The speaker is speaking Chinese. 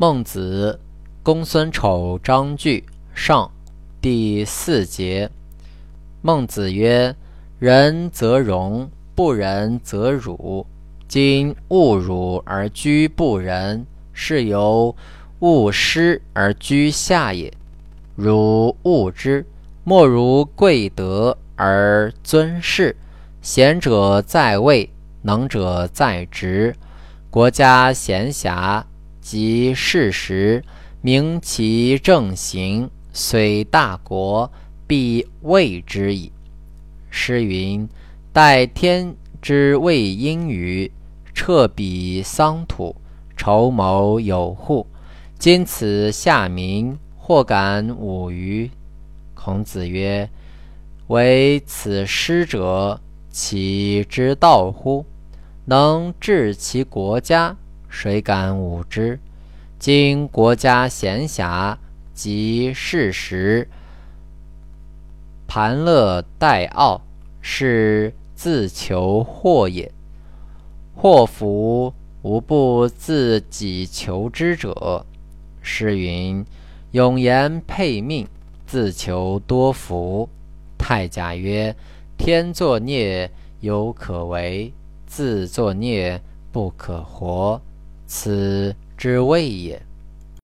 孟子，公孙丑章句上第四节。孟子曰：“仁则荣，不仁则辱。今勿辱而居不仁，是由勿失而居下也。汝勿之，莫如贵德而尊士。贤者在位，能者在职。国家闲暇。”及事实，明其正行，虽大国，必畏之矣。诗云：“待天之谓阴雨，彻彼桑土，筹谋有户。”今此下民，或敢侮于？孔子曰：“唯此师者，其之道乎？能治其国家。”谁敢侮之？今国家闲暇，及事时，盘乐待傲，是自求祸也。祸福无不自己求之者。诗云：“永言配命，自求多福。”太甲曰：“天作孽，犹可为；自作孽，不可活。”此之谓也。